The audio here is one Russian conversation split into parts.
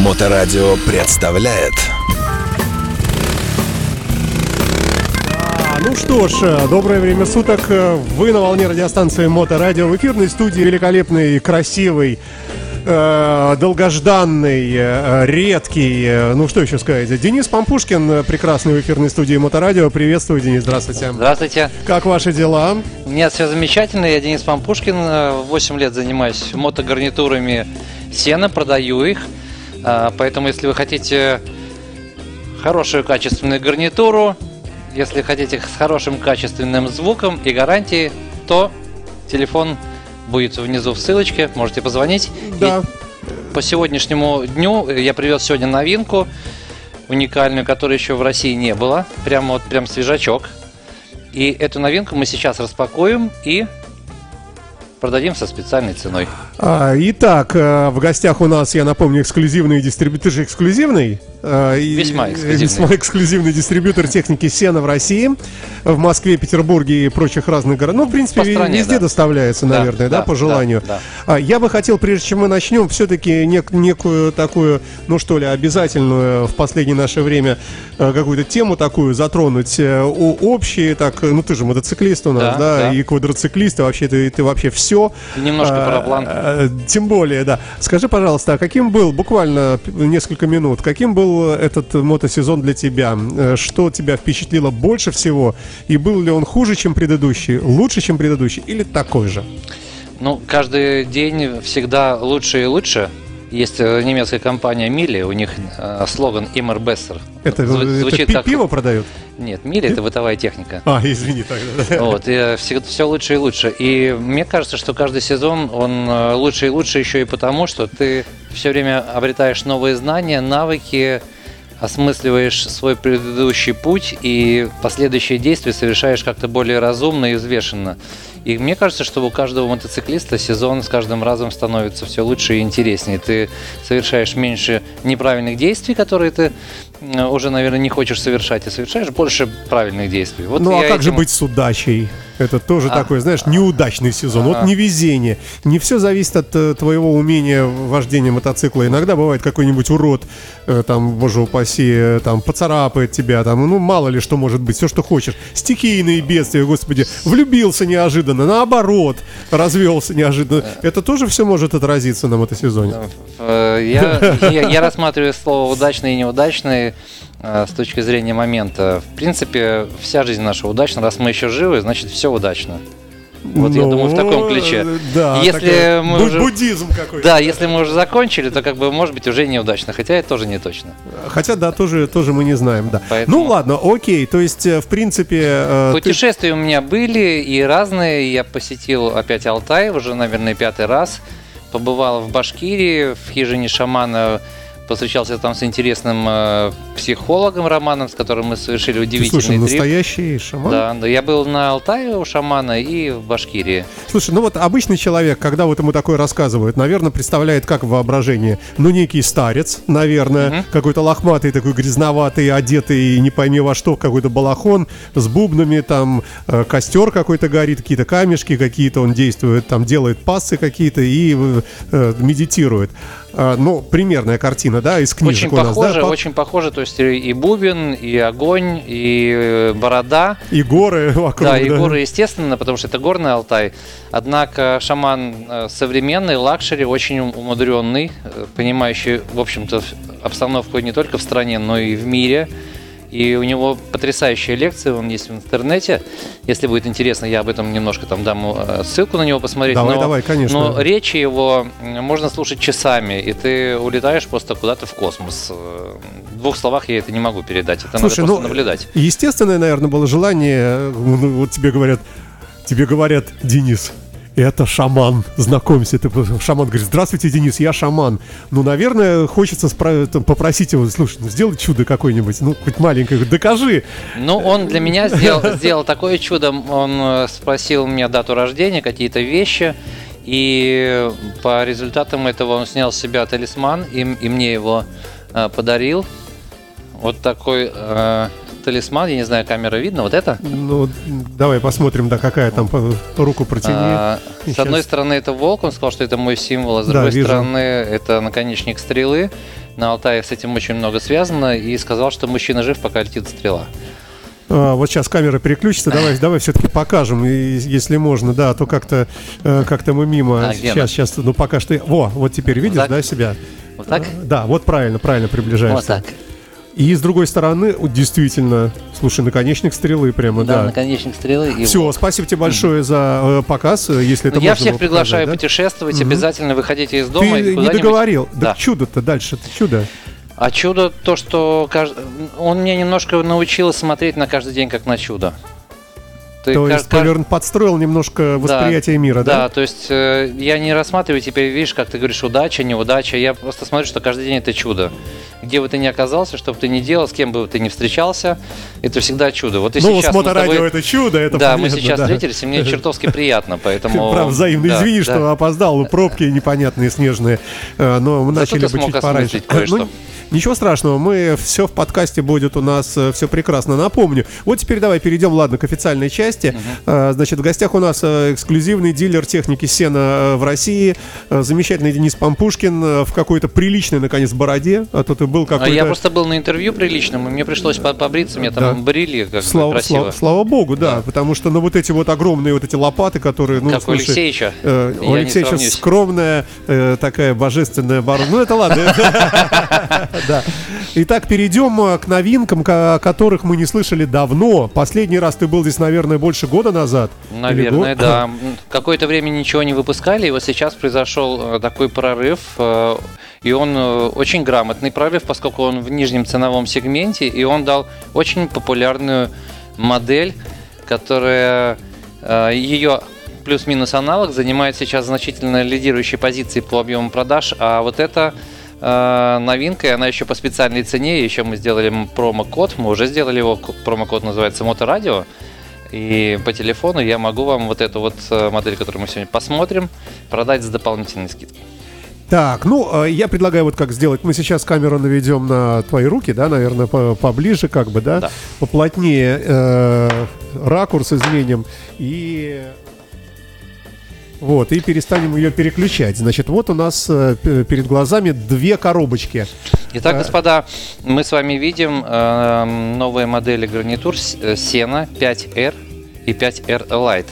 Моторадио представляет А, Ну что ж, э, доброе время суток. Э, Вы на волне радиостанции Моторадио. В эфирной студии великолепный, красивый, э, долгожданный, э, редкий, э, ну что еще сказать, Денис Пампушкин, э, прекрасный в эфирной студии Моторадио. Приветствую, Денис, здравствуйте. Здравствуйте. Как ваши дела? У меня все замечательно. Я Денис Пампушкин. э, 8 лет занимаюсь мотогарнитурами сена, продаю их. А, Поэтому, если вы хотите хорошую качественную гарнитуру, если хотите с хорошим качественным звуком и гарантией, то телефон будет внизу в ссылочке, можете позвонить. Да. И по сегодняшнему дню я привез сегодня новинку уникальную, которой еще в России не было. Прямо вот прям свежачок. И эту новинку мы сейчас распакуем и продадим со специальной ценой. А, Итак, э, в гостях у нас, я напомню, эксклюзивный дистрибьютор. Же эксклюзивный? Э, и- Весьма эксклюзивный. Весьма эксклюзивный дистрибьютор техники Сена в России, в Москве, Петербурге и прочих разных городах. Ну, в принципе, стране, везде да. доставляется, Да, наверное, да, да, по да, желанию. да. А, Я бы хотел, прежде чем мы начнем, все-таки нек- некую такую, ну что ли, обязательную в последнее наше время э, какую-то тему такую затронуть. э, о- Общие, так, ну ты же мотоциклист у нас, Да, да, да. и квадроциклист, и вообще ты, ты вообще все. Немножко параплан. Э, Тем более, да. Скажи, пожалуйста, а каким был, буквально несколько минут, каким был этот мотосезон для тебя? Э, Что тебя впечатлило больше всего? И был ли он хуже, чем предыдущий, лучше, чем предыдущий, или такой же? Ну, каждый день всегда лучше и лучше. Есть э, немецкая компания Мили, у них э, слоган Immer Besser. Это, Зв- это звучит пи- как... пиво продают? Нет, Мили это бытовая техника. А, извини тогда. Вот, и все, все лучше и лучше. И мне кажется, что каждый сезон он э, лучше и лучше еще и потому, что ты все время обретаешь новые знания, навыки, осмысливаешь свой предыдущий путь и последующие действия совершаешь как-то более разумно и взвешенно. И мне кажется, что у каждого мотоциклиста сезон с каждым разом становится все лучше и интереснее. Ты совершаешь меньше неправильных действий, которые ты э, уже, наверное, не хочешь совершать, и совершаешь больше правильных действий. Вот ну а как же этим- быть с удачей? Это тоже А. такой, знаешь, неудачный сезон. Вот А. невезение. Не все зависит от э, твоего умения вождения мотоцикла. Иногда бывает какой-нибудь урод, э, там, боже упаси, э, там, поцарапает тебя, там, ну, мало ли что может быть, все, что хочешь. Стихийные бедствия, господи. Влюбился неожиданно, наоборот, развелся неожиданно. Это тоже все может отразиться на мотосезоне. Э, Я, я, я рассматриваю слово удачный и неудачный э, с точки зрения момента. В принципе, вся жизнь наша удачна. Раз мы еще живы, значит все удачно. Вот я Ну, думаю, в таком ключе. э, Да, Если такая мы уже- Буддизм какой-то. Да, если мы уже закончили, то как бы может быть уже неудачно, хотя это тоже не точно. Хотя, да, тоже, тоже мы не знаем, да. Поэтому- Ну ладно, окей, то есть, э, в принципе... э, ты- Путешествия у меня были и разные. Я посетил опять Алтай, уже, наверное, пятый раз. Побывал в Башкирии, в хижине шамана. Повстречался там с интересным э, психологом Романом, с которым мы совершили ты, удивительный слушай, трип. настоящий шаман? Да, да, я был на Алтае у шамана и в Башкирии. Слушай, ну вот обычный человек, когда вот ему такое рассказывают, наверное, представляет как в воображении. Ну, некий старец, наверное, Мгм. какой-то лохматый, такой грязноватый, одетый не пойми во что, какой-то балахон с бубнами, там э, костер какой-то горит, какие-то камешки какие-то он действует, там делает пассы какие-то и э, э, медитирует. А, ну, примерная картина, да, из книжек Очень у нас, похоже, да? Очень похоже, то есть и бубен, и огонь, и э, борода. И горы вокруг, Да, и горы, естественно, потому что это горный Алтай. Однако шаман э, современный, luxury, очень ум- умудренный, э, понимающий, в общем-то, обстановку не только в стране, но и в мире. И у него потрясающие лекции, он есть в интернете. Если будет интересно, я об этом немножко там дам э, ссылку на него посмотреть. Давай, но, давай, конечно. Но речи его можно слушать часами, и ты улетаешь просто куда-то в космос. Э, В двух словах я это не могу передать, это Слушай, надо просто ну, наблюдать. Естественное, наверное, было желание, э, ну, вот тебе говорят, тебе говорят, Денис, это шаман, знакомься. Ты, шаман говорит, здравствуйте, Денис, я шаман. Ну, наверное, хочется спра- там, попросить его, слушай, ну сделай чудо какое-нибудь, ну, хоть маленькое, докажи. Ну, он для меня сделал, сделал такое чудо. Он э, спросил у меня дату рождения, какие-то вещи. И по результатам этого он снял с себя талисман и, и мне его э, подарил. Вот такой э, талисман, я не знаю, камера видно, вот это? Ну, давай посмотрим, да, какая там руку протяни. А, с одной стороны это волк, он сказал, что это мой символ, а с Да, другой вижу. стороны это наконечник стрелы. На Алтае с этим очень много связано, и сказал, что мужчина жив, пока летит стрела. А, вот сейчас камера переключится, давай, давай все-таки покажем, и- если можно, да, а то как-то э, как-то мы мимо. А, она? сейчас, сейчас, ну пока что. Во, вот теперь видишь, так? да, себя? Вот так? Да, вот правильно, правильно приближаешься. Вот так. И с другой стороны, вот действительно, слушай, наконечник стрелы прямо, Да, да. наконечник стрелы. и Все, спасибо тебе большое за э, показ, э, если это Ну, Я всех приглашаю показать, да? путешествовать, обязательно выходите из дома. и Ты не куда-нибудь- договорил. Да. Да. чудо-то дальше, это чудо. А чудо то, что он меня немножко научил смотреть на каждый день как на чудо. То ка- есть ка- поверн- подстроил немножко восприятие мира, Да, да? то есть э, я не рассматриваю теперь, видишь, как ты говоришь, удача, неудача. Я просто смотрю, что каждый день это чудо. Где бы ты ни оказался, что бы ты ни делал, с кем бы ты ни встречался, это всегда чудо. Вот и Ну, сейчас мы с моторадио тобой- это чудо, это Да, мы понятно, сейчас да. встретились, и мне чертовски приятно, поэтому... Правда, взаимно Да, извини, да. что опоздал, пробки непонятные, снежные, э, но мы Зато начали бы чуть пораньше. Ну, Ничего страшного, мы все в подкасте будет у нас все прекрасно. Напомню. Вот теперь давай перейдем, ладно, к официальной части. Э, Значит, в гостях у нас э, эксклюзивный дилер техники сена э, в России, э, замечательный Денис Пампушкин в какой-то приличной, наконец, бороде. А то ты был А какой-то... Я просто был на интервью приличном, и мне пришлось по- побриться, меня там Да. брили как Слава, красиво. слава, слава богу, да, потому что, ну, вот эти вот огромные вот эти лопаты, которые, ну, как у слушай, Алексеевича. Э, У сравнюсь. скромная, э, такая божественная борода. Ну, это ладно. Да. Итак, перейдем к новинкам, о которых мы не слышали давно. Последний раз ты был здесь, наверное, больше года назад. Наверное, год? да. Какое-то время ничего не выпускали, и вот сейчас произошел э, такой прорыв, э, и он э, очень грамотный прорыв, поскольку он в нижнем ценовом сегменте, и он дал очень популярную модель, которая ее плюс-минус аналог занимает сейчас значительно лидирующей позиции по объему продаж, а вот это новинка, и она еще по специальной цене, еще мы сделали промокод, мы уже сделали его, промокод называется Моторадио, и по телефону я могу вам вот эту вот э, модель, которую мы сегодня посмотрим, продать с дополнительной скидкой. Так, ну, э, я предлагаю вот как сделать. Мы сейчас камеру наведем на твои руки, да, наверное, по- поближе, как бы, да, Да. поплотнее э, ракурс изменим и вот, и перестанем ее переключать. Значит, вот у нас э, перед глазами две коробочки. Итак, Э, господа, мы с вами видим э, новые модели гарнитур э, Sena 5R и 5R Lite.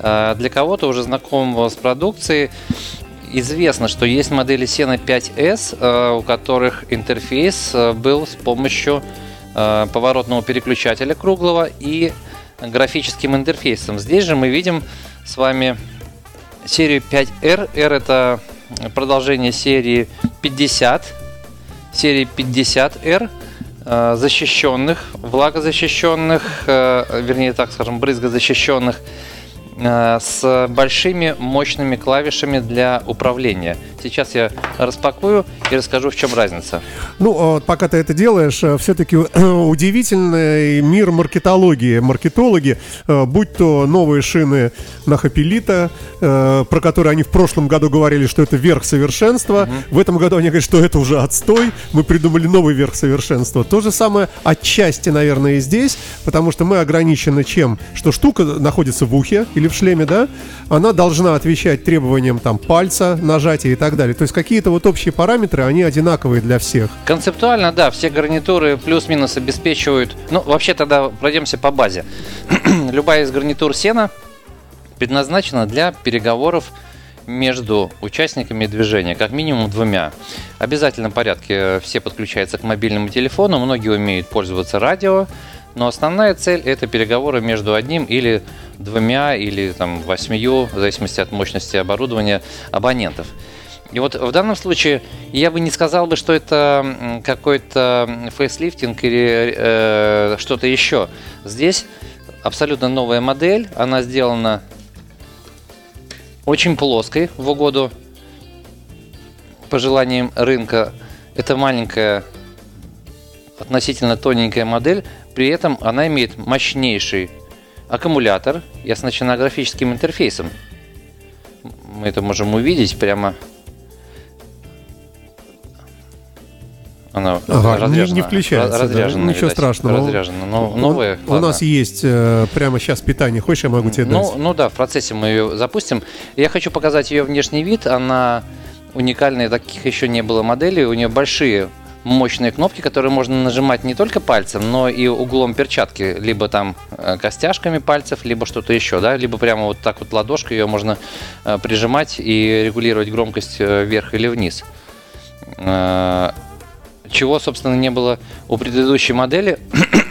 Э, для кого-то уже знакомого с продукцией известно, что есть модели Sena 5S, э, у которых интерфейс был с помощью поворотного переключателя круглого и графическим интерфейсом. Здесь же мы видим с вами серию 5R. R это продолжение серии 50 серии 50R э, защищенных, влагозащищенных, э, вернее так скажем, брызгозащищенных э, с большими мощными клавишами для управления. Сейчас я распакую и расскажу, в чем разница. Ну, вот пока ты это делаешь, все-таки удивительный мир маркетологии. Маркетологи, э, будь то новые шины на Хапелита, э, про которые они в прошлом году говорили, что это верх совершенства. В этом году они говорят, что это уже отстой. Мы придумали новый верх совершенства. То же самое отчасти, наверное, и здесь, потому что мы ограничены чем? Что штука находится в ухе или в шлеме, да? Она должна отвечать требованиям там пальца, нажатия и так далее. То есть какие-то вот общие параметры, они одинаковые для всех. Концептуально, да, все гарнитуры плюс-минус обеспечивают. Ну, вообще тогда пройдемся по базе. Любая из гарнитур сена предназначена для переговоров между участниками движения, как минимум двумя. В обязательном порядке все подключаются к мобильному телефону, многие умеют пользоваться радио, но основная цель это переговоры между одним или двумя или там восьмию, в зависимости от мощности оборудования абонентов. И вот в данном случае я бы не сказал бы, что это какой-то фейслифтинг или э, что-то еще. Здесь абсолютно новая модель, она сделана очень плоской в угоду пожеланиям рынка. Это маленькая, относительно тоненькая модель, при этом она имеет мощнейший аккумулятор и оснащена графическим интерфейсом. Мы это можем увидеть прямо Она Ага, разряжена. не включается. Раз- да. разряжена, Ничего видать, страшного. Разряжена. Но, У- новая. У, нас есть э, прямо сейчас питание. Хочешь, я могу тебе Ну, дать? ну да, в процессе мы ее запустим. Я хочу показать ее внешний вид. Она уникальная, таких еще не было моделей. У нее большие мощные кнопки, которые можно нажимать не только пальцем, но и углом перчатки, либо там э, костяшками пальцев, либо что-то еще, да, либо прямо вот так вот ладошкой ее можно э, прижимать и регулировать громкость э, вверх или вниз. Чего, собственно, не было у предыдущей модели.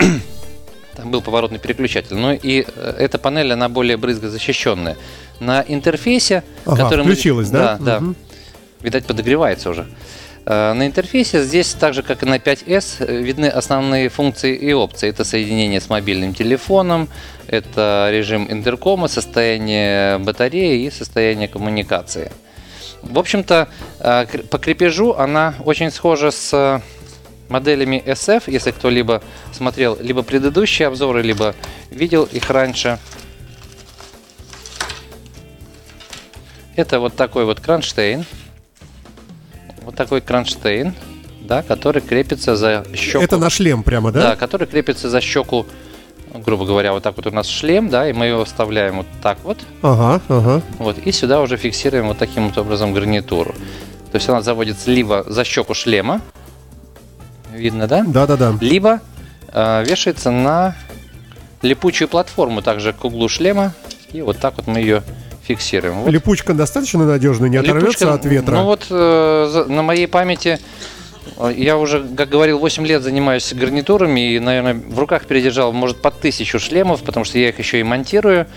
Там был поворотный переключатель. Ну и э, эта панель, она более брызгозащищенная. На интерфейсе, Ага, который мы- включилась, да? Да, да. Мгм. Видать, подогревается уже. Э, На интерфейсе здесь, так же как и на 5S, э, видны основные функции и опции. Это соединение с мобильным телефоном, это режим интеркома, состояние батареи и состояние коммуникации. В общем-то, э, по крепежу она очень схожа с э, моделями SF, если кто-либо смотрел либо предыдущие обзоры, либо видел их раньше. Это вот такой вот кронштейн. Вот такой кронштейн, да, который крепится за щеку. Это на шлем прямо, Да, да? который крепится за щеку, грубо говоря, вот так вот у нас шлем, да, и мы его вставляем вот так вот, Ага, ага. вот, и сюда уже фиксируем вот таким вот образом гарнитуру. То есть она заводится либо за щеку шлема, видно, да? Да-да-да. Либо э, вешается на липучую платформу, также к углу шлема, и вот так вот мы ее фиксируем. Вот Липучка достаточно надежная, не оторвется Липучка, от ветра. Ну вот э, на моей памяти я уже, как говорил, 8 лет занимаюсь гарнитурами и, наверное, в руках передержал, может, под тысячу шлемов, потому что я их еще и монтирую.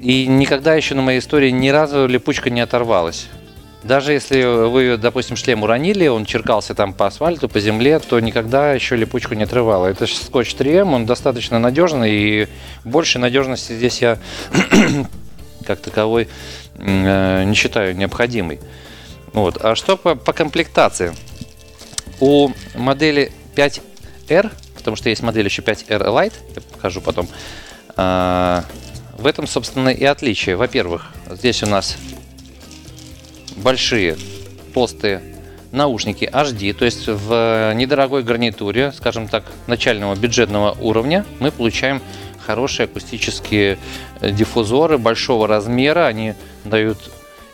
И никогда еще на моей истории ни разу липучка не оторвалась. Даже если вы, допустим, шлем уронили, он черкался там по асфальту, по земле, то никогда еще липучку не отрывало. Это скотч 3М, он достаточно надежный, и большей надежности здесь я как таковой э, не считаю необходимой. Вот. А что по, по комплектации? У модели 5R, потому что есть модель еще 5R Lite, я покажу потом, а, в этом, собственно, и отличие. Во-первых, здесь у нас большие толстые наушники HD, то есть в недорогой гарнитуре, скажем так, начального бюджетного уровня, мы получаем хорошие акустические диффузоры большого размера. Они дают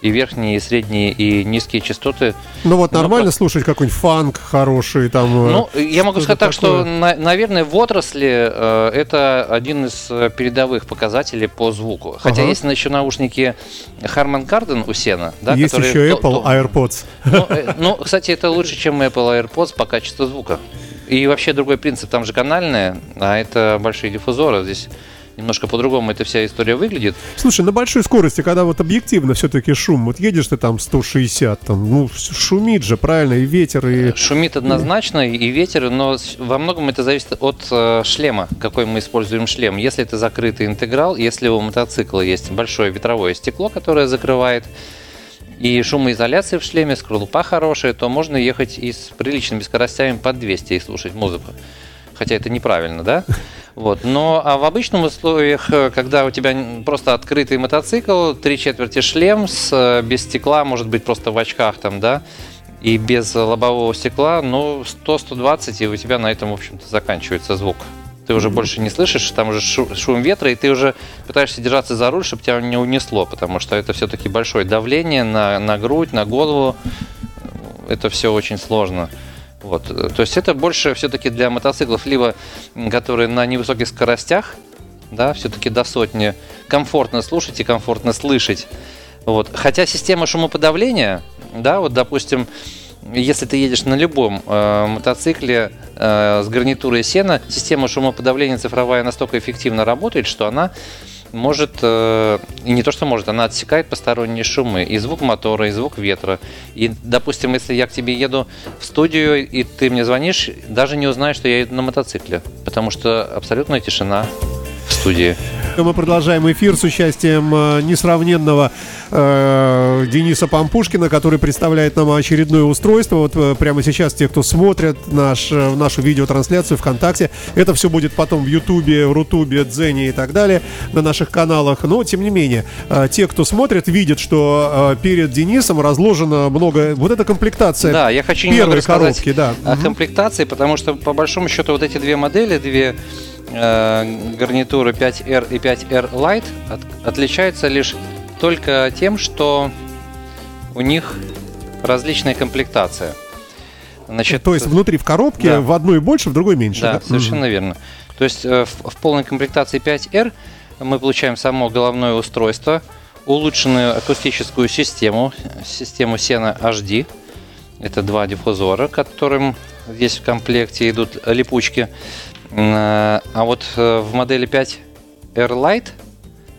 и верхние, и средние, и низкие частоты. Ну вот Ну, нормально как- слушать какой-нибудь фанк хороший там. э, Ну, я могу сказать так, что, на- наверное, в отрасли э, это один из э, передовых показателей по звуку. Хотя Ага. есть еще наушники Harman Kardon у Сена, да, Есть которые еще Apple то- AirPods. Ну, э, ну, кстати, это лучше, чем Apple AirPods по качеству звука. И вообще другой принцип, там же канальная, а это большие диффузоры. Здесь немножко по-другому эта вся история выглядит. Слушай, на большой скорости, когда вот объективно все-таки шум, вот едешь ты там 160, там, ну, шумит же, правильно, и ветер, и... Шумит однозначно и ветер, но во многом это зависит от э, шлема, какой мы используем шлем. Если это закрытый интеграл, если у мотоцикла есть большое ветровое стекло, которое закрывает, и шумоизоляция в шлеме, скорлупа хорошая, то можно ехать и с приличными скоростями под 200 и слушать музыку. Хотя это неправильно, да? Вот. Но а в обычных условиях, э, когда у тебя просто открытый мотоцикл, три четверти шлем, с, э, без стекла, может быть, просто в очках там, да, и без лобового стекла, ну, 100-120, и у тебя на этом, в общем-то, заканчивается звук. Ты уже больше не слышишь, там уже шу- шум ветра, и ты уже пытаешься держаться за руль, чтобы тебя не унесло, потому что это все-таки большое давление на, на грудь, на голову. Это все очень сложно. Вот. То есть это больше все-таки для мотоциклов, либо которые на невысоких скоростях, да, все-таки до сотни, комфортно слушать и комфортно слышать. Вот. Хотя система шумоподавления, да, вот, допустим, если ты едешь на любом э, мотоцикле э, с гарнитурой сена, система шумоподавления цифровая настолько эффективно работает, что она может, э, и не то что может, она отсекает посторонние шумы, и звук мотора, и звук ветра. И, допустим, если я к тебе еду в студию, и ты мне звонишь, даже не узнаешь, что я еду на мотоцикле, потому что абсолютная тишина в студии. Мы продолжаем эфир с участием э, несравненного э, Дениса Пампушкина, который представляет нам очередное устройство. Вот э, прямо сейчас те, кто смотрят наш, э, нашу видеотрансляцию ВКонтакте, это все будет потом в Ютубе, в Рутубе, Дзене и так далее на наших каналах. Но, тем не менее, те, кто смотрит, видят, что перед Денисом разложено много... Вот эта комплектация Да, я хочу первой немного рассказать коробки, да. о комплектации, потому что по большому счету вот эти две модели, две гарнитуры 5R и 5R Lite от- отличаются лишь только тем, что у них различная комплектация. Значит, То есть внутри в коробке Да. в одной больше, в другой меньше. Да, да? совершенно верно. То есть э, в, в полной комплектации 5R мы получаем само головное устройство, улучшенную акустическую систему, систему Sena HD. Это два диффузора, которым здесь в комплекте идут липучки. М, А вот э, в модели 5R Lite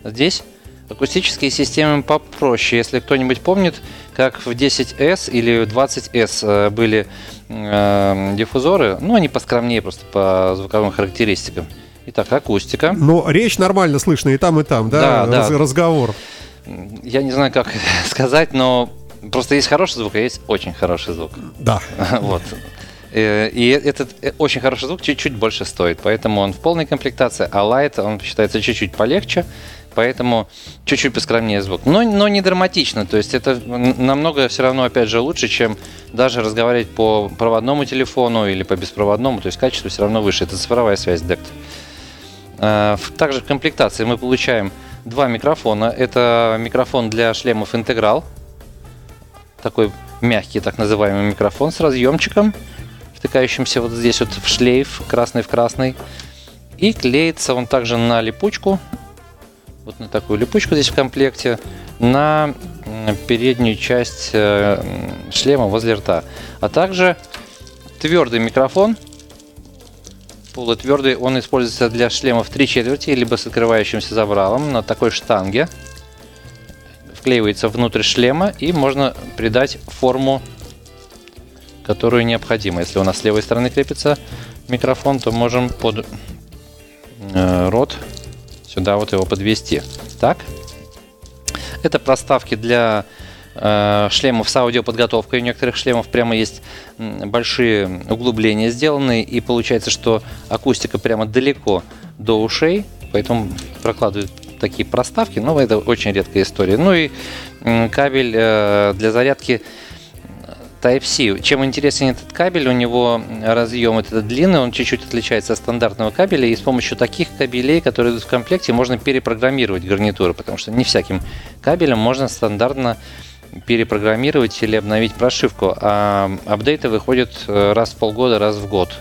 здесь акустические системы попроще. Если кто-нибудь помнит, как в 10S или в 20S э, были э, диффузоры, ну, они поскромнее просто по звуковым характеристикам. Итак, акустика. Но речь нормально слышно и там, и там, да? Да, да. Раз- Разговор. Я не знаю, как сказать, но просто есть хороший звук, а есть очень хороший звук. Да. Вот. Э, И этот э, очень хороший звук чуть-чуть больше стоит, поэтому он в полной комплектации, а Light, он считается чуть-чуть полегче, поэтому чуть-чуть поскромнее звук. Но, но не драматично, то есть это намного все равно, опять же, лучше, чем даже разговаривать по проводному телефону или по беспроводному, то есть качество все равно выше. Это цифровая связь DECT. Э, Также в комплектации мы получаем два микрофона. Это микрофон для шлемов интеграл, такой мягкий так называемый микрофон с разъемчиком, втыкающимся вот здесь вот в шлейф, красный в красный. И клеится он также на липучку, вот на такую липучку здесь в комплекте, на переднюю часть э, шлема возле рта. А также твердый микрофон, полутвердый, он используется для шлемов 3 четверти, либо с открывающимся забралом на такой штанге. Вклеивается внутрь шлема и можно придать форму, которую необходимо. Если у нас с левой стороны крепится микрофон, то можем под э, рот сюда вот его подвести. Так. Это проставки для э, шлемов с аудиоподготовкой. У некоторых шлемов прямо есть большие углубления сделаны, и получается, что акустика прямо далеко до ушей, поэтому прокладывают такие проставки, но это очень редкая история. Ну и кабель э, для зарядки Type-C. Чем интересен этот кабель, у него разъем этот длинный, он чуть-чуть отличается от стандартного кабеля, и с помощью таких кабелей, которые идут в комплекте, можно перепрограммировать гарнитуры, потому что не всяким кабелем можно стандартно перепрограммировать или обновить прошивку, а апдейты выходят э, раз в полгода, раз в год.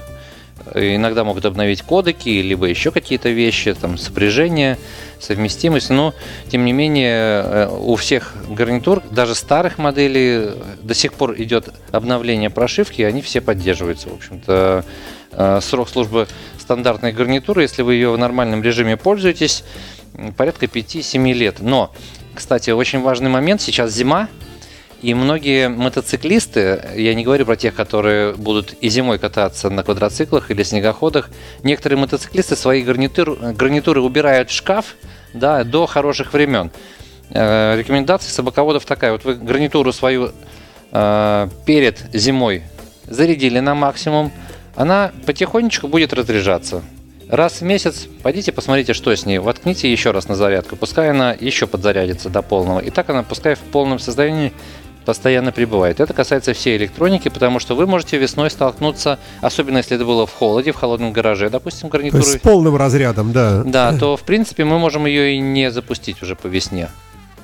Иногда могут обновить кодеки, либо еще какие-то вещи, там, сопряжение, совместимость, но, тем не менее, э, у всех гарнитур, даже старых моделей, до сих пор идет обновление прошивки, и они все поддерживаются. В общем-то, э, срок службы стандартной гарнитуры, если вы ее в нормальном режиме пользуетесь, порядка 5-7 лет. Но, кстати, очень важный момент, сейчас зима, и многие мотоциклисты, я не говорю про тех, которые будут и зимой кататься на квадроциклах или снегоходах, некоторые мотоциклисты свои гарнитур, гарнитуры убирают в шкаф да, до хороших времен. Э, рекомендация собаководов такая, вот вы гарнитуру свою э, перед зимой зарядили на максимум, она потихонечку будет разряжаться. Раз в месяц пойдите посмотрите, что с ней. Воткните еще раз на зарядку. Пускай она еще подзарядится до полного. И так она пускай в полном состоянии постоянно пребывает. Это касается всей электроники, потому что вы можете весной столкнуться, особенно если это было в холоде, в холодном гараже, допустим, То гарнитуры. есть с полным разрядом, да. Да, то в принципе мы можем ее и не запустить уже по весне.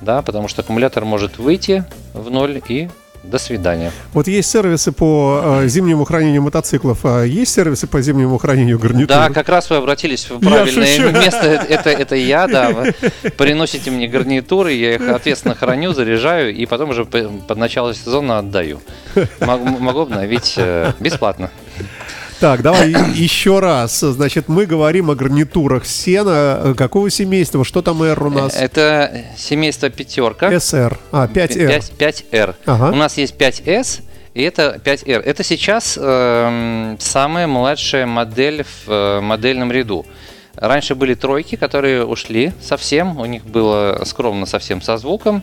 Да, потому что аккумулятор может выйти в ноль и до свидания. Вот есть сервисы по э, зимнему хранению мотоциклов, а есть сервисы по зимнему хранению гарнитур? Да, как раз вы обратились в правильное место. Это, это я, да. Вы приносите мне гарнитуры, я их ответственно храню, заряжаю и потом уже по- под начало сезона отдаю. Могу, могу обновить э, бесплатно. Так, давай еще раз. Значит, мы говорим о гарнитурах сена. Э, Какого семейства? Что там R у нас? Это семейство пятерка. SR. А, 5R. 5, r Ага. У нас есть 5S, и это 5R. Это сейчас эм, самая младшая модель в э, модельном ряду. Раньше были тройки, которые ушли совсем, у них было скромно совсем со звуком,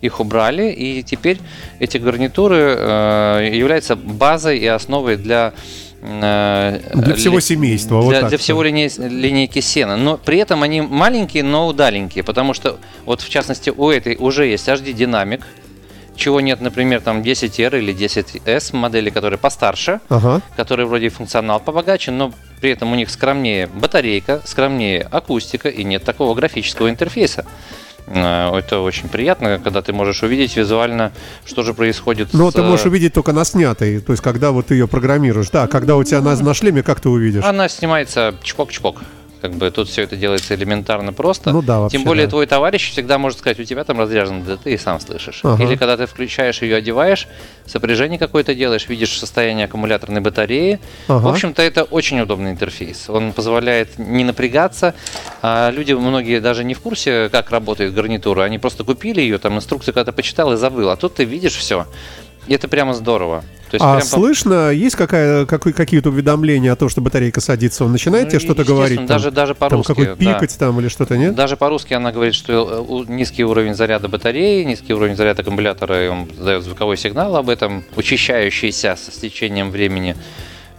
их убрали, и теперь эти гарнитуры э, являются базой и основой для э, для всего семейства. Для, вот для всего линей, линейки сена. Но при этом они маленькие, но удаленькие, потому что вот в частности у этой уже есть HD динамик, чего нет, например, там 10R или 10S модели, которые постарше, ага. которые вроде функционал побогаче, но при этом у них скромнее батарейка, скромнее акустика и нет такого графического интерфейса. Э, это очень приятно, когда ты можешь увидеть визуально, что же происходит. Но с... ты можешь увидеть только на снятой, то есть когда вот ты ее программируешь. Да, когда у тебя на, на шлеме, как ты увидишь? Она снимается чпок-чпок. Как бы тут все это делается элементарно просто. Ну да, вообще, Тем более да. твой товарищ всегда может сказать, у тебя там разряжено, да ты и сам слышишь. Ага. Или когда ты включаешь ее, одеваешь, сопряжение какое-то делаешь, видишь состояние аккумуляторной батареи. Ага. В общем-то, это очень удобный интерфейс. Он позволяет не напрягаться. А люди, многие даже не в курсе, как работает гарнитура. Они просто купили ее, там инструкцию когда-то почитал и забыл. А тут ты видишь все. Это прямо здорово. То есть а прям слышно, есть какая, какой, какие-то уведомления о том, что батарейка садится? Он начинает ну, тебе что-то говорить? Там, даже, даже по-русски. Там какой пикать да. там или что-то, нет? Даже по-русски она говорит, что э, низкий уровень заряда батареи, низкий уровень заряда аккумулятора, и он дает звуковой сигнал об этом, учащающийся с течением времени.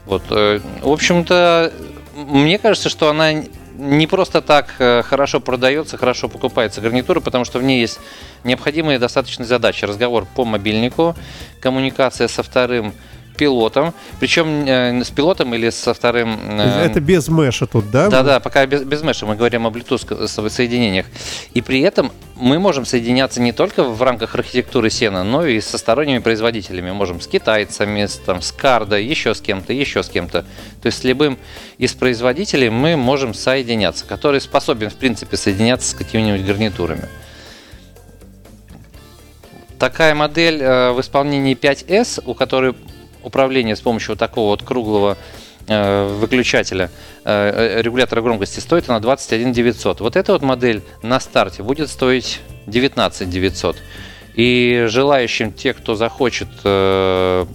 Вот. Э, в общем-то, мне кажется, что она не просто так э, хорошо продается, хорошо покупается гарнитура, потому что в ней есть необходимые достаточные задачи. Разговор по мобильнику, коммуникация со вторым пилотом, причем э, с пилотом или со вторым... Э, это без меша тут, да? Да-да, пока без, без меша, мы говорим о Bluetooth соединениях. И при этом мы можем соединяться не только в рамках архитектуры сена, но и со сторонними производителями. Можем с китайцами, с, там, с Кардо, еще с кем-то, еще с кем-то. То есть с любым из производителей мы можем соединяться, который способен, в принципе, соединяться с какими-нибудь гарнитурами. Такая модель э, в исполнении 5S, у которой управление с помощью вот такого вот круглого э, выключателя э, регулятора громкости стоит она 21 900. Вот эта вот модель на старте будет стоить 19 900. И желающим те, кто захочет по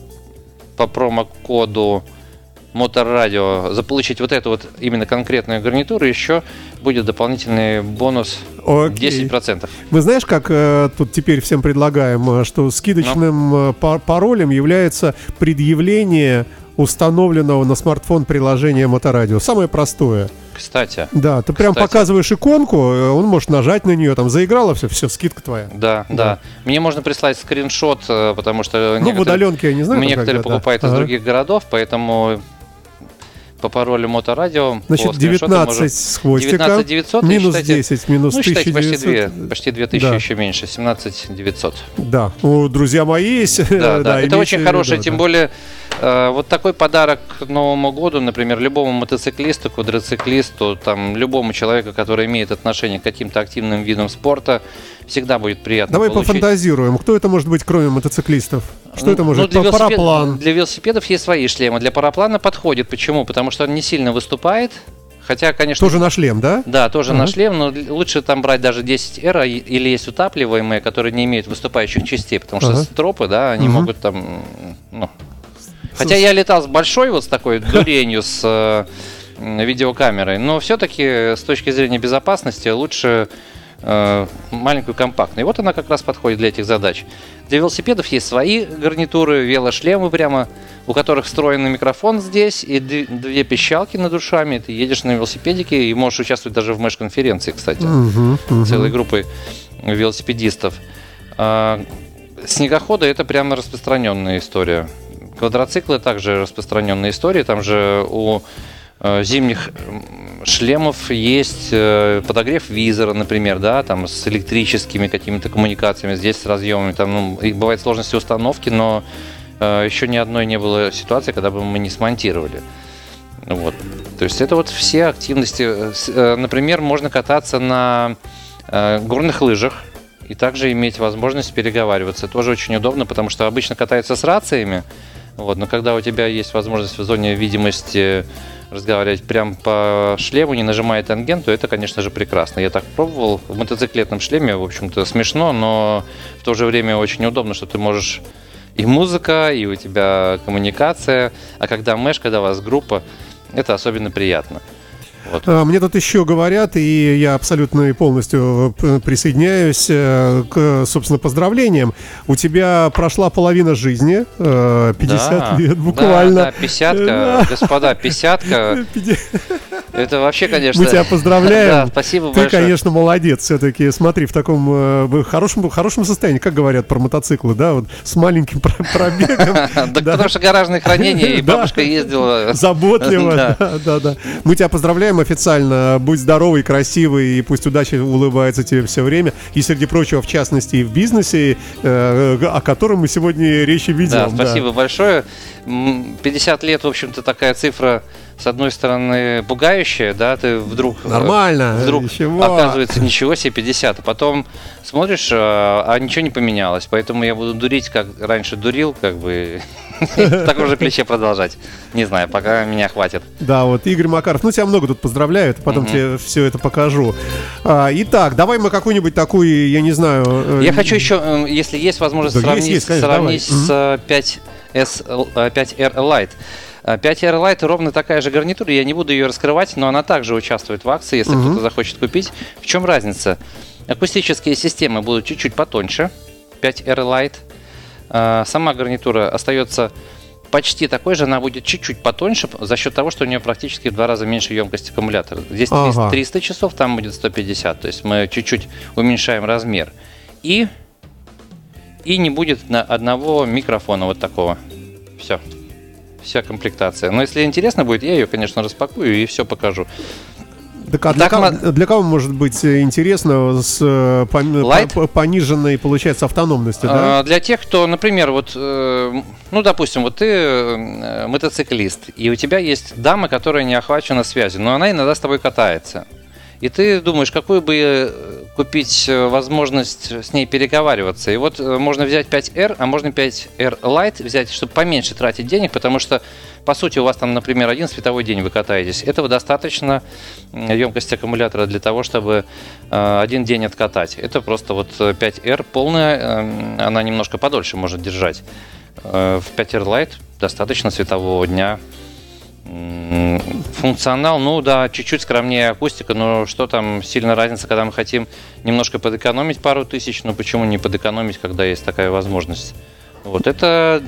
промокоду Моторадио заполучить вот эту вот именно конкретную гарнитуру, еще будет дополнительный бонус Окей. 10%. Мы знаешь, как э, тут теперь всем предлагаем, э, что скидочным ну? Э, паролем является предъявление установленного на смартфон приложения Моторадио. Самое простое. Кстати. Да, ты прям показываешь иконку, э, он может нажать на нее, там заиграло все, все, скидка твоя. Да, да. да. Мне можно прислать скриншот, потому что ну, в удаленке я не знаю. Некоторые когда, покупают да. из ага. других городов, поэтому по паролю моторадио. Значит, 19 с хвостиком. 19 900. Минус считайте, 10, минус ну, 1900. Почти 2, почти 2000 да. еще меньше, 17 900. Да, у друзья мои есть. Да, да, да это очень хорошее, да, тем да. более Э, вот такой подарок к Новому году, например, любому мотоциклисту, квадроциклисту, там, любому человеку, который имеет отношение к каким-то активным видам спорта, всегда будет приятно Давай получить. пофантазируем. Кто это может быть, кроме мотоциклистов? Что это может быть? Ну, для Параплан. Для велосипедов есть свои шлемы. Для параплана подходит. Почему? Потому что он не сильно выступает, Хотя, конечно... Тоже на шлем, да? Да, тоже uh-huh. на шлем, но лучше там брать даже 10R или есть утапливаемые, которые не имеют выступающих частей, потому что uh-huh. стропы, да, они uh-huh. могут там ну, Хотя я летал с большой вот с такой дуренью с э, видеокамерой, но все-таки с точки зрения безопасности лучше маленькую компактную. И вот она как раз подходит для этих задач. Для велосипедов есть свои гарнитуры, велошлемы прямо, у которых встроенный микрофон здесь и две пищалки над душами. Ты едешь на велосипедике и можешь участвовать даже в мэш-конференции, кстати, uh-huh, uh-huh. целой группой велосипедистов. А, снегоходы это прямо распространенная история. Квадроциклы также распространенная история. Там же у э, зимних шлемов есть э, подогрев визора, например, да, там с электрическими какими-то коммуникациями, здесь с разъемами. Там ну, бывают сложности установки, но э, еще ни одной не было ситуации, когда бы мы не смонтировали. Вот. То есть это вот все активности. Например, можно кататься на горных лыжах и также иметь возможность переговариваться. Тоже очень удобно, потому что обычно катаются с рациями, вот, но когда у тебя есть возможность в зоне видимости разговаривать прям по шлему, не нажимая тангент, то это, конечно же, прекрасно. Я так пробовал в мотоциклетном шлеме, в общем-то, смешно, но в то же время очень удобно, что ты можешь и музыка, и у тебя коммуникация, а когда мэш, когда у вас группа, это особенно приятно. Вот. А, Мне тут еще говорят, и я абсолютно и полностью э, присоединяюсь э, к, собственно, поздравлениям. У тебя прошла половина жизни, э, 50 Да, лет да, буквально. Да, пятьдесятка, Да. господа, пятьдесятка. Пяти- Это вообще, конечно... Мы тебя поздравляем. Да, спасибо Ты, большое. конечно, молодец. Все-таки смотри, в таком э, в хорошем, хорошем состоянии, как говорят про мотоциклы, да, вот с маленьким про- пробегом. Да потому что гаражное хранение, и Да. бабушка ездила... Заботливо, Да. да, да, да. Мы тебя поздравляем официально. Будь здоровый, красивый, и пусть удача улыбается тебе все время. И среди прочего, в частности, и в бизнесе, э, о котором мы сегодня речь и ведем. Да, спасибо большое. М, 50 лет, в общем-то, такая цифра, с одной стороны, пугающая, да, ты вдруг... э, Нормально, Вдруг ничего. оказывается, ничего себе, 50. А потом смотришь, а, а ничего не поменялось. Поэтому я буду дурить, как раньше дурил, как бы в таком же ключе продолжать. Не знаю, пока меня хватит. Да, вот Игорь Макаров. Ну, тебя много тут поздравляют, потом тебе все это покажу. А, итак, давай мы какую-нибудь такую, я не знаю... э, Я хочу еще, если есть возможность сравнить, с э, 5S, э, 5R Lite. Э, 5R Lite ровно такая же гарнитура, я не буду ее раскрывать, но она также участвует в акции, если Мгм. кто-то захочет купить. В чем разница? Акустические системы будут чуть-чуть потоньше, 5R Lite. Э, Сама гарнитура остается почти такой же, она будет чуть-чуть потоньше за счет того, что у нее практически в два раза меньше емкость аккумулятора. Здесь 300, Ага. 300 часов, там будет 150, то есть мы чуть-чуть уменьшаем размер. И, и не будет на одного микрофона вот такого. Все. Вся комплектация. Но если интересно будет, я ее, конечно, распакую и все покажу. Так, а для, Так, кого, для кого может быть э, интересно с э, Light? по- пониженной, получается, автономностью, да? А, Для тех, кто, например, вот, э, ну, допустим, вот ты э, мотоциклист, и у тебя есть дама, которая не охвачена связью, но она иногда с тобой катается. И ты думаешь, какую бы э, купить э, возможность с ней переговариваться. И вот э, можно взять 5R, а можно 5R Lite взять, чтобы поменьше тратить денег, потому что, по сути, у вас там, например, один световой день вы катаетесь. Этого достаточно емкости аккумулятора для того, чтобы один день откатать. Это просто вот э, 5R полная, э, она немножко подольше может держать. В 5R Lite достаточно светового дня. Функционал, ну да, чуть-чуть скромнее акустика, но что там сильно разница, когда мы хотим немножко подэкономить пару тысяч, ну почему не подэкономить, когда есть такая возможность? Вот это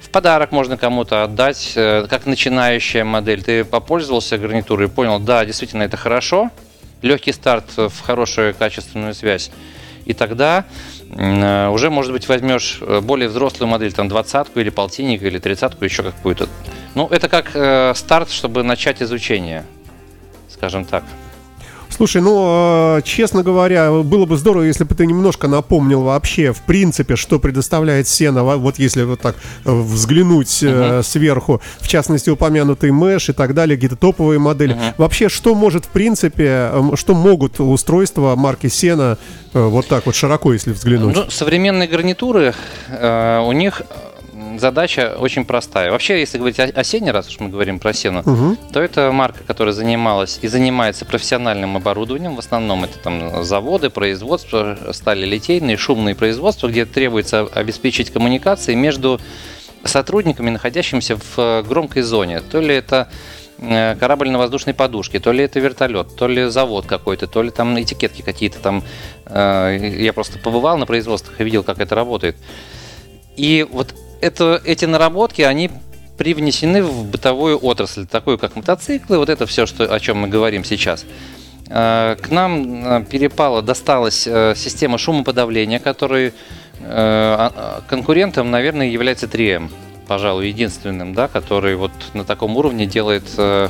в подарок можно кому-то отдать, э, как начинающая модель. Ты попользовался гарнитурой и понял, да, действительно это хорошо, легкий старт в хорошую качественную связь. И тогда э, уже, может быть, возьмешь э, более взрослую модель, там, двадцатку или полтинник, или тридцатку, еще какую-то. Ну, это как э, старт, чтобы начать изучение, скажем так. Слушай, ну, э, честно говоря, было бы здорово, если бы ты немножко напомнил вообще, в принципе, что предоставляет сено, во- вот если вот так э, взглянуть э, сверху, в частности, упомянутый Mesh и так далее, какие-то топовые модели. Мгм. Вообще, что может, в принципе, э, что могут устройства марки Сена, э, вот так вот широко, если взглянуть? Ну, современные гарнитуры, э, у них задача очень простая. Вообще, если говорить о, о Сене, раз уж мы говорим про Сену, Мгм. то это марка, которая занималась и занимается профессиональным оборудованием. В основном это там заводы, производства, стали литейные, шумные производства, где требуется обеспечить коммуникации между сотрудниками, находящимися в э, громкой зоне. То ли это э, корабль на воздушной подушке, то ли это вертолет, то ли завод какой-то, то ли там этикетки какие-то там. Э, Я просто побывал на производствах и видел, как это работает. И вот это, эти наработки, они привнесены в бытовую отрасль, такую как мотоциклы, вот это все, что, о чем мы говорим сейчас. Э, К нам э, перепало, досталась э, система шумоподавления, который э, а- а конкурентом, наверное, является 3M. Пожалуй, единственным, да, который вот на таком уровне делает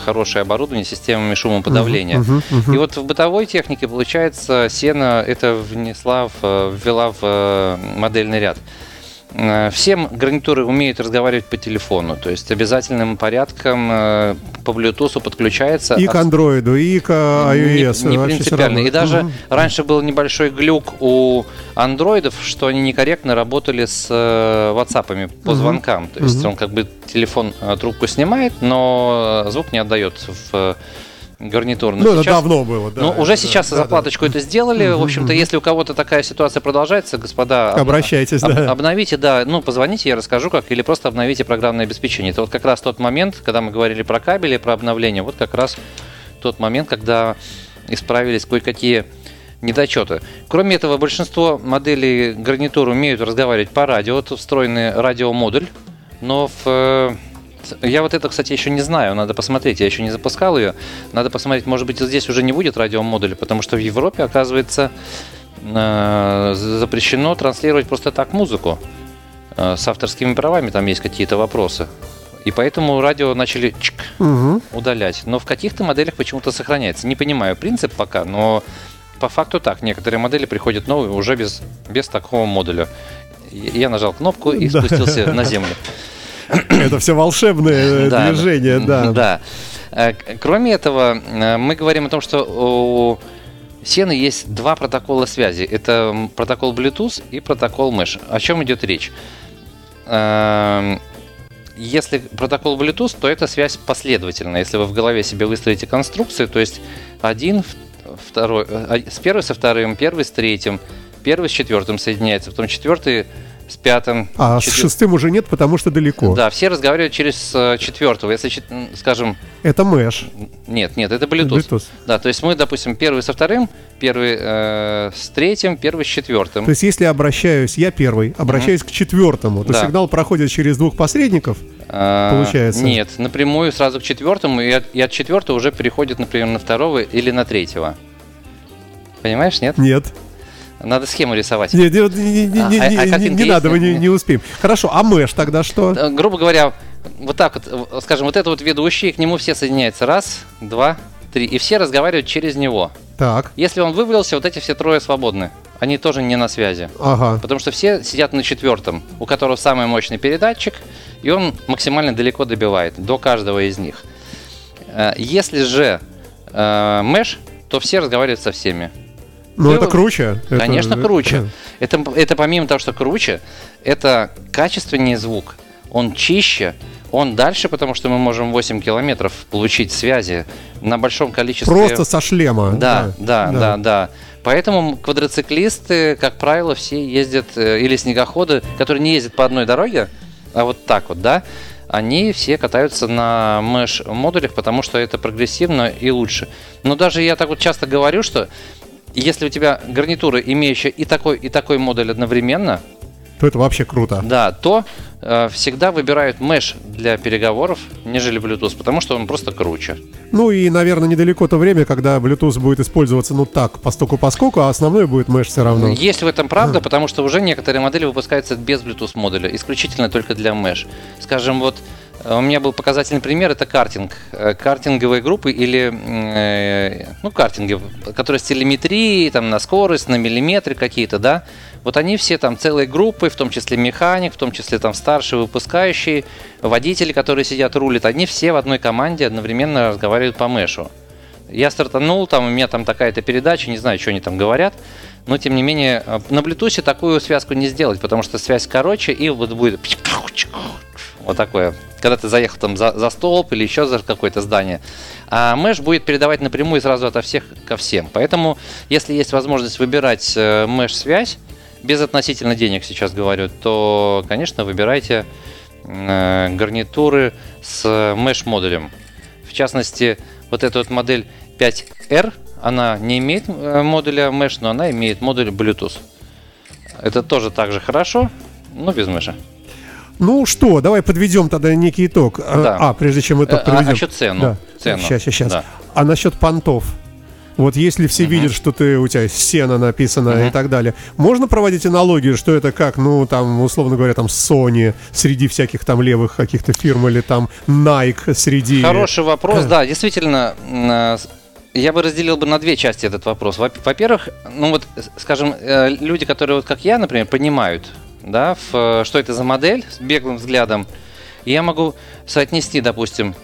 хорошее оборудование системами шумоподавления. Мгм, мгм. И вот в бытовой технике, получается, Сена это внесла, в, ввела в модельный ряд. Э, Всем гарнитуры умеют разговаривать по телефону, то есть обязательным порядком э, по Bluetooth подключается. И к андроиду, и к iOS. не, не принципиально. И даже Мгм. раньше был небольшой глюк у андроидов, что они некорректно работали с э, WhatsApp по Мгм. звонкам. То есть Мгм. он как бы телефон э, трубку снимает, но э, звук не отдает в э, гарнитур. Но Ну, это сейчас- давно было, да. ну, уже да, сейчас да, да. заплаточку это сделали. В общем-то, если у кого-то такая ситуация продолжается, господа, об- Обращайтесь, об- да. обновите, да, ну, позвоните, я расскажу как, или просто обновите программное обеспечение. Это вот как раз тот момент, когда мы говорили про кабели, про обновление, вот как раз тот момент, когда исправились кое-какие недочеты. Кроме этого, большинство моделей гарнитур умеют разговаривать по радио. Тут встроенный радиомодуль, но в э, я вот это, кстати, еще не знаю, надо посмотреть, я еще не запускал ее. Надо посмотреть, может быть, здесь уже не будет радиомодуля, потому что в Европе, оказывается, э, запрещено транслировать просто так музыку. Э, с авторскими правами там есть какие-то вопросы. И поэтому радио начали чик, Мгм. удалять. Но в каких-то моделях почему-то сохраняется. Не понимаю принцип пока, но по факту так. Некоторые модели приходят новые уже без, без такого модуля. Я нажал кнопку и Да. спустился на землю. Это все волшебное э, Да, движение, да. Э, Кроме этого, э, мы говорим о том, что у Сены есть два протокола связи. Это протокол Bluetooth и протокол Mesh. О чем идет речь? Эм, Если протокол Bluetooth, то это связь последовательная. Если вы в голове себе выстроите конструкцию, то есть один, второй, э, с первым со вторым, первый с третьим, первый с четвертым соединяется, потом четвертый с пятым. А с четвер- шестым уже нет, потому что далеко. да, все разговаривают через э, четвертого. Если, скажем, Это Мэш. нет, нет, это Bluetooth. Bluetooth. Да, то есть мы, допустим, первый со вторым, первый э, с третьим, первый с четвертым. То есть, если обращаюсь, я первый, обращаюсь к четвертому, то Да. сигнал проходит через двух посредников. А, получается? Нет, напрямую сразу к четвертому, и от, и от четвертого уже переходит, например, на второго или на третьего. Понимаешь, нет? Нет. Надо схему рисовать. Не, не, не, не, А, не, а- а не, не надо, мы не, не успеем. Хорошо, а Мэш тогда что? Э, Грубо говоря, вот так вот, э, скажем, вот это вот ведущий, к нему все соединяются. Раз, два, три. И все разговаривают через него. Так, Если он вывалился, вот эти все трое свободны. Они тоже не на связи. ага. Потому что все сидят на четвертом, у которого самый мощный передатчик, и он максимально далеко добивает, до каждого из них. Э, Если же э, меш, то все разговаривают со всеми. Ну, это круче. Это- Конечно, круче. Это, это помимо того, что круче, это качественнее звук. Он чище, он дальше, потому что мы можем 8 километров получить связи на большом количестве... Просто со шлема. Да, да, да, да. Поэтому квадроциклисты, как правило, все ездят, э, или снегоходы, которые не ездят по одной дороге, а вот так вот, да, они все катаются на меш-модулях, потому что это прогрессивно и лучше. Но даже я так вот часто говорю, что если у тебя гарнитура, имеющая и такой, и такой модуль одновременно, То это вообще круто. да, то э, всегда выбирают меш для переговоров, нежели Bluetooth, потому что он просто круче. Ну и, наверное, недалеко то время, когда Bluetooth будет использоваться, ну так, постоку поскольку, а основной будет Мэш все равно. Есть в этом правда, потому что уже некоторые модели выпускаются без Bluetooth модуля, исключительно только для Mesh. Скажем, вот у меня был показательный пример, это картинг. Э, Картинговые группы или, э, ну, картинги, которые с телеметрией, там, на скорость, на миллиметры какие-то, да, вот они все там целые группы, в том числе механик, в том числе там старшие выпускающие, водители, которые сидят, рулят, они все в одной команде одновременно разговаривают по Мэшу. Я стартанул, там у меня там такая-то передача, не знаю, что они там говорят, но тем не менее э, на Bluetooth такую связку не сделать, потому что связь короче и вот будет вот такое, когда ты заехал там за, за столб или еще за какое-то здание. А Mesh будет передавать напрямую сразу ото всех ко всем. Поэтому, если есть возможность выбирать э, Mesh-связь, без относительно денег сейчас говорю, то, конечно, выбирайте э, гарнитуры с Mesh-модулем. В частности, вот эта вот модель 5R, она не имеет э, модуля Mesh, но она имеет модуль Bluetooth. Это тоже так же хорошо, но без Mesh. Ну что, давай подведем тогда некий итог. А, Да. А, прежде чем итог Э, а- подведем. а еще цену. Да. Цену. Сейчас, сейчас, сейчас. Да. А насчет понтов. Вот если все видят, что ты у тебя сено написано и так далее, можно проводить аналогию, что это как, ну, там, условно говоря, там Sony среди всяких там левых каких-то фирм или там Nike среди... Хороший вопрос, да, действительно, с- я бы разделил бы на две части этот вопрос. Во- Во-первых, ну вот, скажем, э, люди, которые вот как я, например, понимают, да, в, э, что это за модель с беглым взглядом, и я могу соотнести, допустим,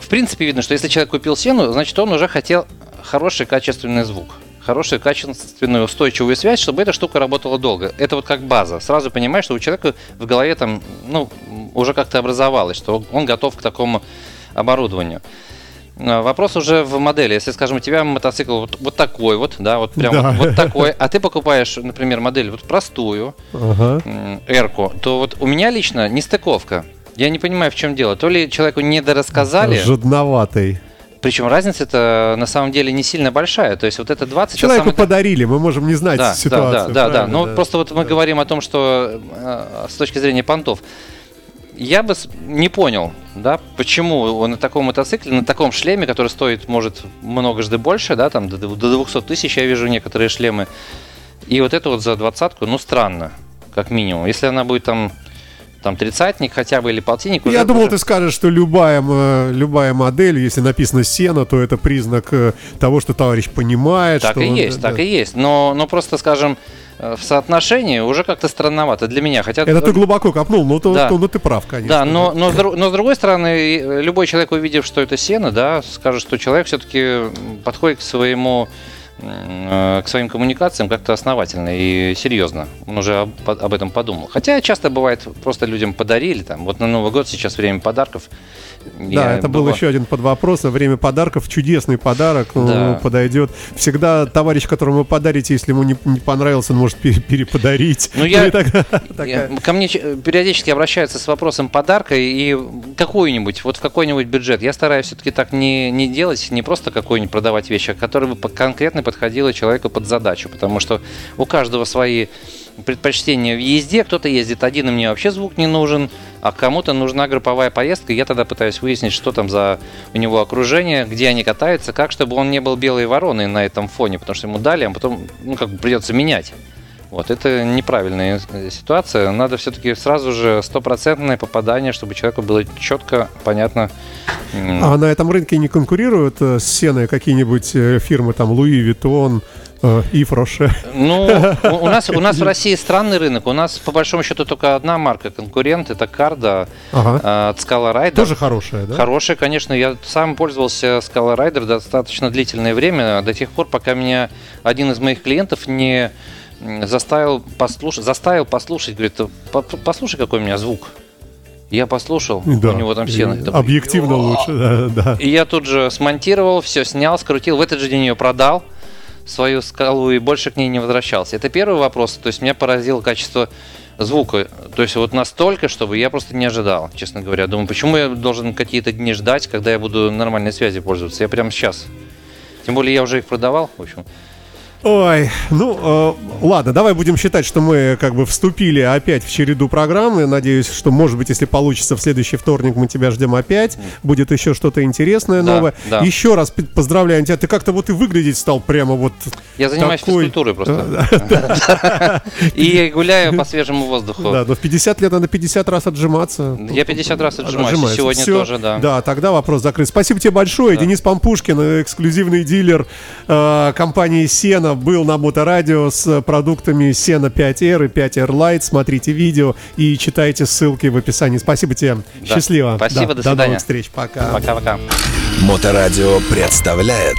в принципе видно, что если человек купил сену, значит он уже хотел хороший качественный звук, хорошую качественную устойчивую связь, чтобы эта штука работала долго. Это вот как база. Сразу понимаешь, что у человека в голове там, ну, уже как-то образовалось, что он готов к такому оборудованию. А, Вопрос уже в модели. Если, скажем, у тебя мотоцикл вот, вот такой вот, да, вот прям Да. вот, такой, а ты покупаешь, например, модель вот простую, Ага. м, R-ку, то вот у меня лично не стыковка. Я не понимаю, в чем дело. То ли человеку недорассказали, Жадноватый. Причем разница это на самом деле не сильно большая. То есть вот это 20... это Человеку самый- подарили, мы можем не знать да, ситуацию. Да, да, да, да. Ну, просто вот мы говорим о том, что э, с точки зрения понтов, я бы не понял, да, почему он на таком мотоцикле, на таком шлеме, который стоит, может, многожды больше, да, там до 200 тысяч я вижу некоторые шлемы, и вот это вот за двадцатку, ну, странно, как минимум. Если она будет там, там тридцатник хотя бы или полтинник, Я думал, уже- ты скажешь, что любая, любая модель, если написано сено, то это признак э, того, что товарищ понимает. Так что и он- есть, да. так и есть. Но, но просто, скажем, э, в соотношении уже как-то странновато для меня. Хотя Это ты глубоко копнул, но, то- Да. то- но ты прав, конечно. Да, но, но, с дру- но с другой стороны, э, любой человек, увидев, что это сено, да, скажет, что человек все-таки подходит к своему э, к своим коммуникациям как-то основательно и серьезно. Он уже об, об этом подумал. Хотя часто бывает, просто людям подарили. Там, вот на Новый год сейчас время подарков. Да, Я это был еще один под вопрос. Время подарков чудесный подарок. он Да. подойдет. Всегда товарищ, которому вы подарите, если ему не, не понравился, он может пере- переподарить. Ну, я- и так- Я- Ко мне периодически обращаются с вопросом подарка и какой-нибудь, вот в какой-нибудь бюджет. Я стараюсь все-таки так не, не делать, не просто какой-нибудь продавать вещи, а который бы конкретно подходила человеку под задачу. Потому что у каждого свои предпочтения в езде. Кто-то ездит один, и мне вообще звук не нужен, а кому-то нужна групповая поездка. Я тогда пытаюсь выяснить, что там за у него окружение, где они катаются, как, чтобы он не был белой вороной на этом фоне, потому что ему дали, а потом ну, как бы придется менять. Вот, это неправильная ситуация. Надо все-таки сразу же стопроцентное попадание, чтобы человеку было четко, понятно. А на этом рынке не конкурируют э, с какие-нибудь э, фирмы, там, Луи Виттон, э, Ив Роше? Ну, у нас, у нас в России странный рынок. У нас, по большому счету, только одна марка конкурент, это Карда Ага. э, Scala Rider. Тоже хорошая, да? Хорошая, конечно. Я сам пользовался Scala Rider достаточно длительное время, до тех пор, пока меня один из моих клиентов не заставил послушать, заставил послушать, говорит, «По- по- послушай, какой у меня звук. Я послушал, Да. у него там И такой, Объективно «Йо!» лучше, да, да. И я тут же смонтировал, все снял, скрутил, в этот же день ее продал, свою скалу, и больше к ней не возвращался. Это первый вопрос. То есть меня поразило качество звука. То есть вот настолько, чтобы я просто не ожидал, честно говоря. Думаю, почему я должен какие-то дни ждать, когда я буду нормальной связи пользоваться? Я прямо сейчас. Тем более я уже их продавал, в общем. Ой, ну э, ладно, давай будем считать, что мы как бы вступили опять в череду программы. Надеюсь, что, может быть, если получится, в следующий вторник мы тебя ждем опять. Будет еще что-то интересное Да, новое. да. Еще раз п- поздравляю тебя. Ты как-то вот и выглядеть стал прямо вот. Я занимаюсь такой- физкультурой просто. И гуляю по свежему воздуху. Да, но в 50 лет надо 50 раз отжиматься. Я 50 раз отжимаюсь, сегодня тоже, да. Да, тогда вопрос закрыт. Спасибо тебе большое. Денис Пампушкин, эксклюзивный дилер э, компании Сена, был на Моторадио с продуктами Сена 5R и 5R Lite. Смотрите видео и читайте ссылки в описании. Спасибо тебе. Да. Счастливо. Спасибо, Да, до До свидания. новых встреч. Пока. Пока-пока. Моторадио представляет